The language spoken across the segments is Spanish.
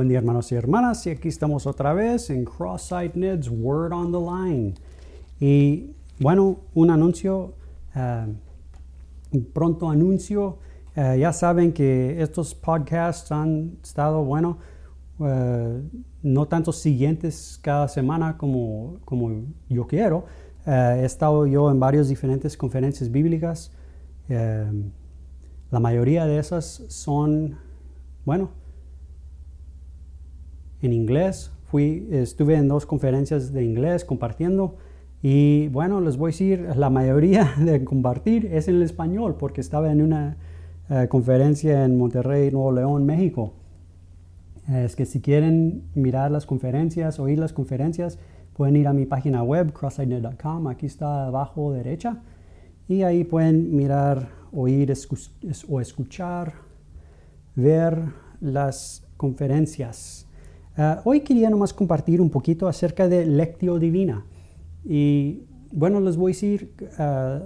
Buen día hermanos y hermanas, y aquí estamos otra vez en Cross-Eyed Ned's Word on the Line. Y bueno, un anuncio, uh, un pronto anuncio. Uh, ya saben que estos podcasts han estado, bueno, uh, no tanto siguientes cada semana como, como yo quiero. he estado yo en varias diferentes conferencias bíblicas. la mayoría de esas son, bueno, en inglés. Fui, estuve en dos conferencias de inglés compartiendo y bueno, les voy a decir, la mayoría de compartir es en el español porque estaba en una eh, conferencia en Monterrey, Nuevo León, México. Es que si quieren mirar las conferencias, oír las conferencias, pueden ir a mi página web, crossided.com, aquí está abajo derecha, y ahí pueden mirar, oír o escuchar, ver las conferencias. Ah, hoy quería nomás compartir un poquito acerca de Lectio Divina. Y bueno, les voy a decir, ah,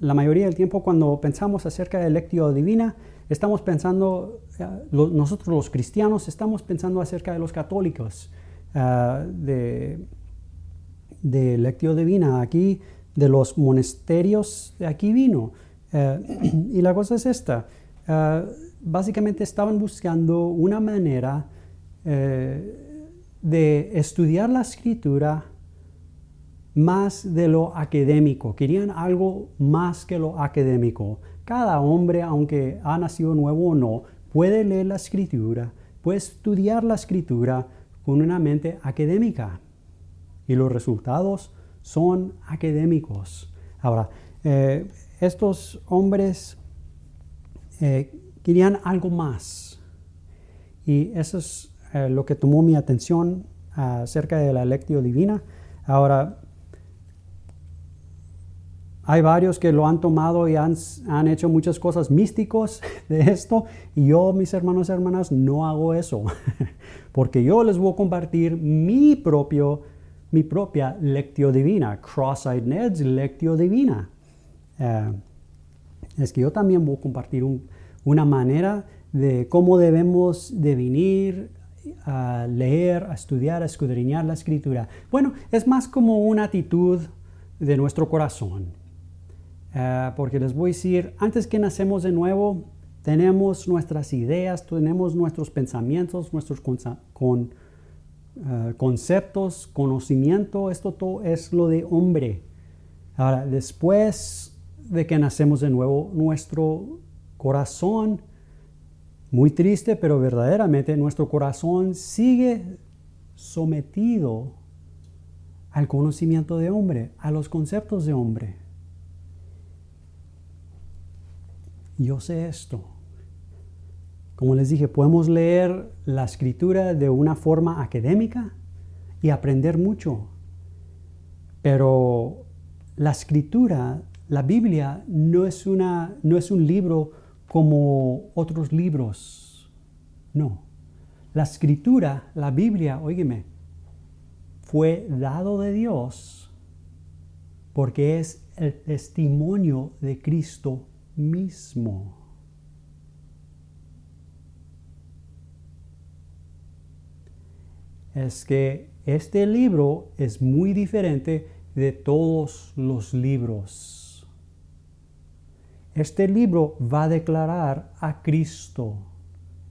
la mayoría del tiempo cuando pensamos acerca de Lectio Divina, estamos pensando, ah, nosotros los cristianos estamos pensando acerca de los católicos, de, de Lectio Divina, aquí de los monasterios, de aquí vino. y la cosa es esta, básicamente estaban buscando una manera eh, de estudiar la escritura más de lo académico, querían algo más que lo académico. Cada hombre, aunque ha nacido nuevo o no, puede leer la escritura, puede estudiar la escritura con una mente académica. Y los resultados son académicos. Ahora, eh, estos hombres eh, querían algo más. Y eso es eh, lo que tomó mi atención acerca de la lectio divina. Ahora, hay varios que lo han tomado y han, han, hecho muchas cosas místicos de esto. Y yo, mis hermanos y hermanas, no hago eso. Porque yo les voy a compartir mi, propio, mi propia lectio divina. Cross-eyed Ned's lectio divina. Eh, es que yo también voy a compartir una manera de cómo debemos de venir a leer, a estudiar, a escudriñar la escritura. Bueno, es más como una actitud de nuestro corazón. Eh, porque les voy a decir, antes que nacemos de nuevo, tenemos nuestras ideas, tenemos nuestros pensamientos, nuestros con, eh, conceptos, conocimiento, esto todo es lo de hombre. Ahora, después de que nacemos de nuevo, nuestro corazón muy triste, pero verdaderamente nuestro corazón sigue sometido al conocimiento de hombre, a los conceptos de hombre. Yo sé esto. Como les dije, podemos leer la escritura de una forma académica y aprender mucho. Pero la escritura, la Biblia, no es, una, no es un libro como otros libros. No. La escritura, la Biblia, oígeme, fue dado de Dios porque es el testimonio de Cristo mismo. Es que este libro es muy diferente de todos los libros. Este libro va a declarar a Cristo.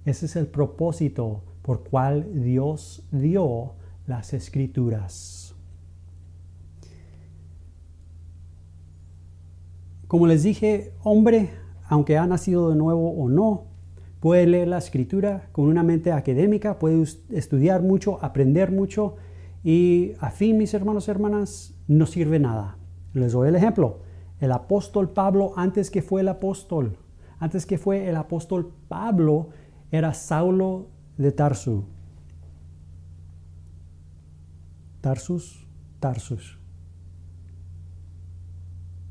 Ese es el propósito por cual Dios dio las escrituras. Como les dije, hombre, aunque ha nacido de nuevo o no, puede leer la escritura con una mente académica, puede estudiar mucho, aprender mucho y a fin, mis hermanos y hermanas, no sirve nada. Les doy el ejemplo. El apóstol Pablo, antes que fue el apóstol, antes que fue el apóstol Pablo, era Saulo de Tarsu. Tarsus, Tarsus.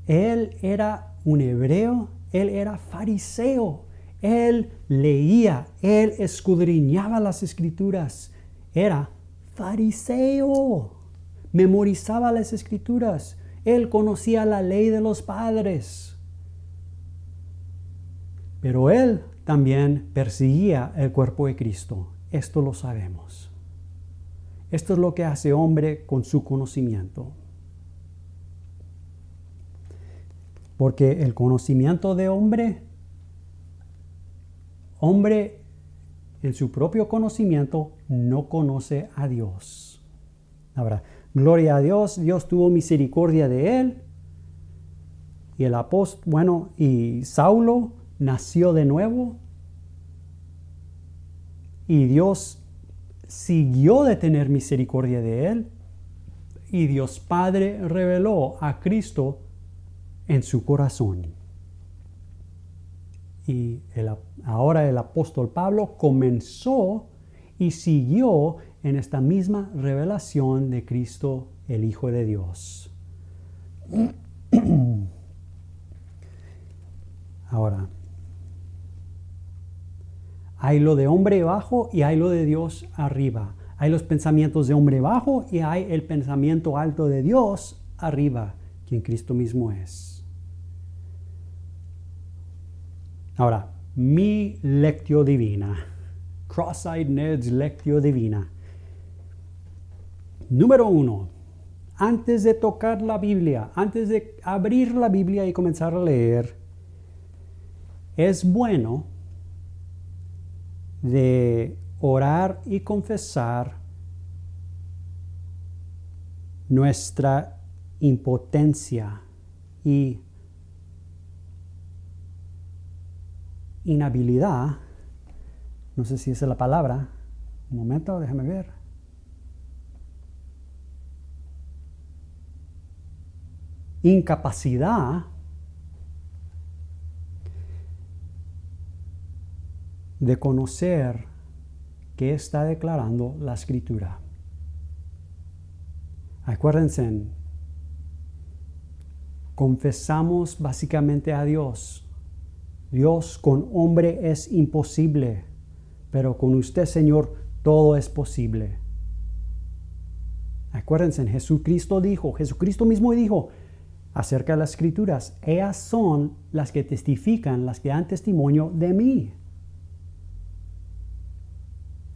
Él era un hebreo, él era fariseo, él leía, él escudriñaba las escrituras, era fariseo, memorizaba las escrituras, él conocía la ley de los padres. Pero él también perseguía el cuerpo de Cristo. esto lo sabemos. Esto es lo que hace hombre con su conocimiento. Porque el conocimiento de hombre, hombre en su propio conocimiento no conoce a Dios. Ahora, gloria a Dios, Dios tuvo misericordia de él. Y el apóstol, bueno, y Saulo nació de nuevo. Y Dios siguió de tener misericordia de él. Y Dios Padre reveló a Cristo en su corazón. Y ahora el apóstol Pablo comenzó y siguió en esta misma revelación de Cristo, el Hijo de Dios. Ahora, hay lo de hombre bajo y hay lo de Dios arriba. Hay los pensamientos de hombre bajo y hay el pensamiento alto de Dios arriba, quien Cristo mismo es. Ahora, mi lectio divina. Cross-eyed Ned's lectio divina. Número uno, antes de tocar la Biblia, antes de abrir la Biblia y comenzar a leer, es bueno de orar y confesar nuestra impotencia y inhabilidad, no sé si esa es la palabra, un momento, déjame ver. Incapacidad de conocer qué está declarando la escritura. Acuérdense, confesamos básicamente a Dios Dios con hombre es imposible, pero con usted, Señor, todo es posible. Acuérdense, Jesucristo dijo, Jesucristo mismo dijo acerca de las escrituras, ellas son las que testifican, las que dan testimonio de mí.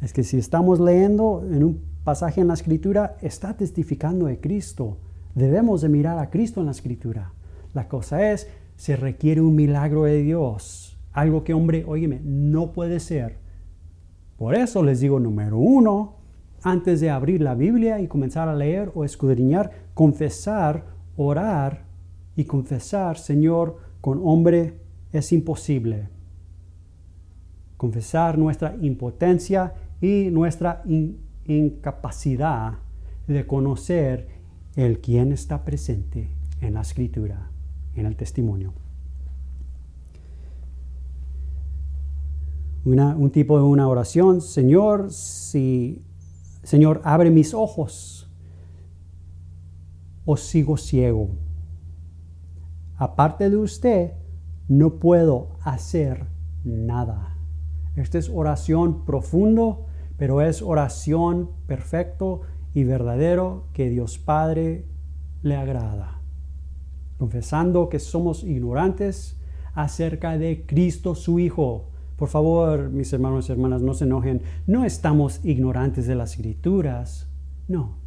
Es que si estamos leyendo en un pasaje en la escritura, está testificando de Cristo. Debemos de mirar a Cristo en la escritura. La cosa es, se requiere un milagro de Dios. Algo que, hombre, óyeme, no puede ser. Por eso les digo, número uno, antes de abrir la Biblia y comenzar a leer o escudriñar, confesar, orar y confesar, Señor, con hombre es imposible. Confesar nuestra impotencia y nuestra incapacidad de conocer el quien está presente en la escritura en el testimonio. un tipo de una oración, Señor, si, Señor, abre mis ojos o sigo ciego. Aparte de usted, no puedo hacer nada. Esta es oración profundo, pero es oración perfecto y verdadero que Dios Padre le agrada confesando que somos ignorantes acerca de Cristo su Hijo. Por favor, mis hermanos y hermanas, no se enojen. No estamos ignorantes de las escrituras. No.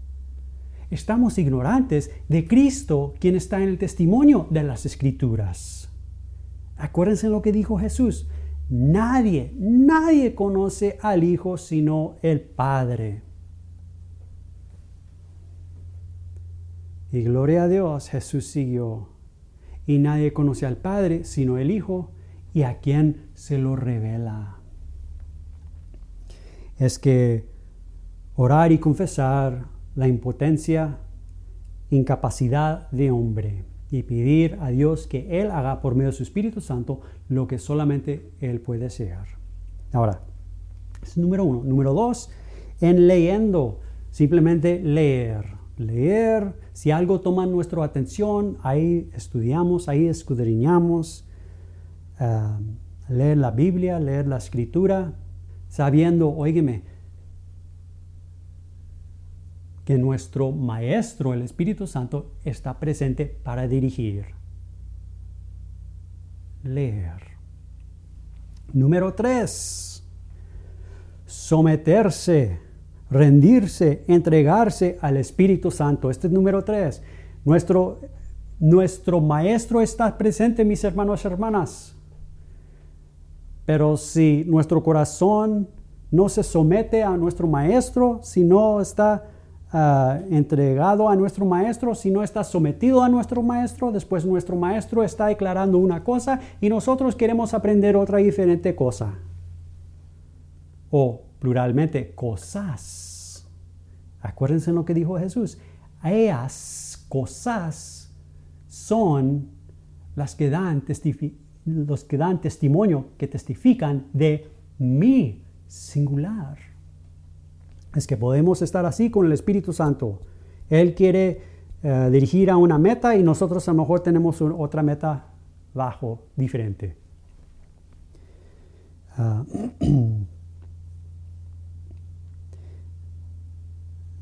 Estamos ignorantes de Cristo, quien está en el testimonio de las escrituras. Acuérdense lo que dijo Jesús. Nadie, nadie conoce al Hijo sino el Padre. Y gloria a Dios, Jesús siguió. Y nadie conoce al Padre sino el Hijo y a quien se lo revela. Es que orar y confesar la impotencia, incapacidad de hombre y pedir a Dios que Él haga por medio de su Espíritu Santo lo que solamente Él puede hacer. Ahora, es número uno. Número dos, en leyendo, simplemente leer leer, si algo toma nuestra atención, ahí estudiamos, ahí escudriñamos, eh, leer la Biblia, leer la escritura, sabiendo, óigeme, que nuestro Maestro, el Espíritu Santo, está presente para dirigir. Leer. Número tres, someterse, rendirse, entregarse al Espíritu Santo. Este es número tres. Nuestro, nuestro Maestro está presente, mis hermanos y hermanas. Pero si nuestro corazón no se somete a nuestro Maestro, si no está ah, entregado a nuestro Maestro, si no está sometido a nuestro Maestro, después nuestro Maestro está declarando una cosa y nosotros queremos aprender otra diferente cosa. O pluralmente, cosas. Acuérdense lo que dijo Jesús. Ellas, cosas, son las que dan los que dan testimonio, que testifican de mi singular. Es que podemos estar así con el Espíritu Santo. Él quiere eh, dirigir a una meta y nosotros a lo mejor tenemos otra meta bajo, diferente. Ah,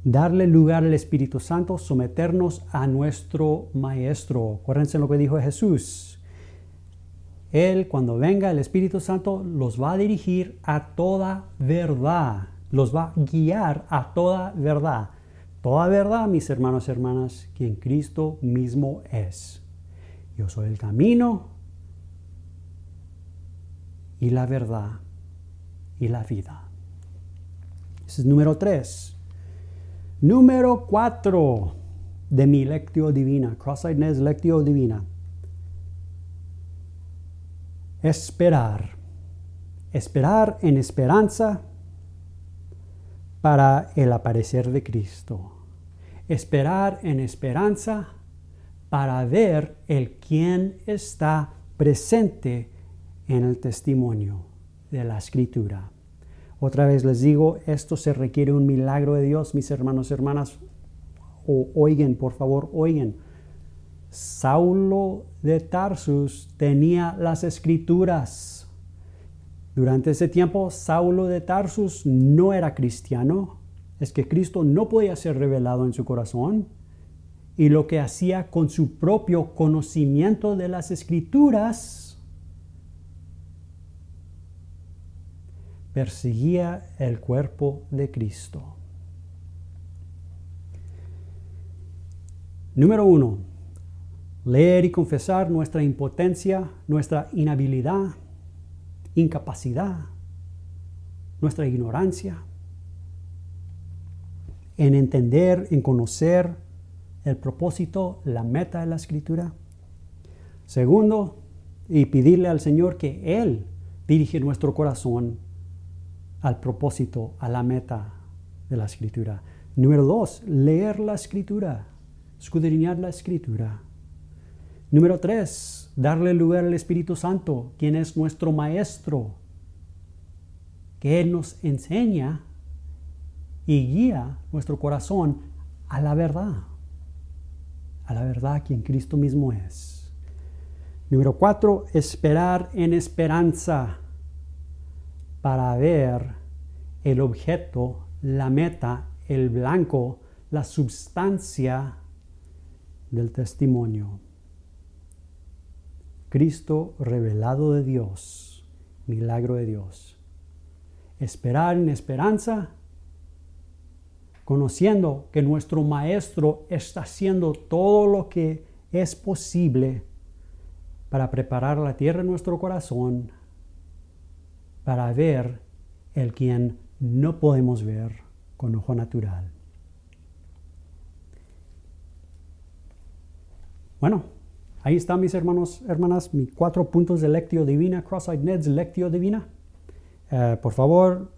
darle lugar al Espíritu Santo, someternos a nuestro Maestro. Acuérdense lo que dijo Jesús. Él, cuando venga el Espíritu Santo, los va a dirigir a toda verdad, los va a guiar a toda verdad. Toda verdad, mis hermanos y hermanas, quien Cristo mismo es. Yo soy el camino y la verdad y la vida. Ese es número tres. Número cuatro de mi lectio divina, cross-eyed lectio divina esperar. Esperar en esperanza para el aparecer de Cristo. Esperar en esperanza para ver el quien está presente en el testimonio de la escritura. Otra vez les digo, esto se requiere un milagro de Dios, mis hermanos y hermanas. Oigan, por favor, oigan. Saulo de Tarsus tenía las escrituras. Durante ese tiempo, Saulo de Tarsus no era cristiano. Es que Cristo no podía ser revelado en su corazón. Y lo que hacía con su propio conocimiento de las escrituras, perseguía el cuerpo de Cristo. Número uno, leer y confesar nuestra impotencia, nuestra inhabilidad, incapacidad, nuestra ignorancia, en entender, en conocer el propósito, la meta de la escritura. Segundo, y pedirle al Señor que Él dirige nuestro corazón al propósito, a la meta de la escritura. Número dos, leer la escritura, escudriñar la escritura. Número tres, darle lugar al Espíritu Santo, quien es nuestro Maestro, que Él nos enseña y guía nuestro corazón a la verdad, a la verdad quien Cristo mismo es. Número cuatro, esperar en esperanza para ver el objeto, la meta, el blanco, la substancia del testimonio. Cristo revelado de Dios, milagro de Dios. Esperar en esperanza, conociendo que nuestro Maestro está haciendo todo lo que es posible para preparar la tierra en nuestro corazón, para ver el quien no podemos ver con ojo natural. Bueno, Ahí están mis hermanos, hermanas, mis cuatro puntos de lectio divina, Cross-Eyed Ned's lectio divina. Eh, por favor,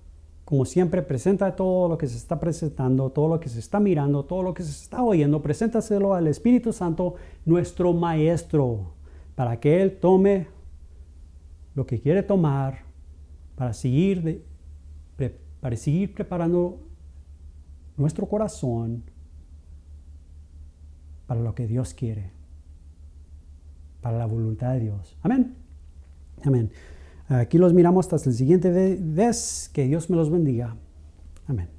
como siempre, presenta todo lo que se está presentando, todo lo que se está mirando, todo lo que se está oyendo, preséntaselo al Espíritu Santo, nuestro Maestro, para que Él tome lo que quiere tomar para seguir, para seguir preparando nuestro corazón para lo que Dios quiere para la voluntad de Dios. Amén. Amén. Aquí los miramos hasta el siguiente vez. Que Dios me los bendiga. Amén.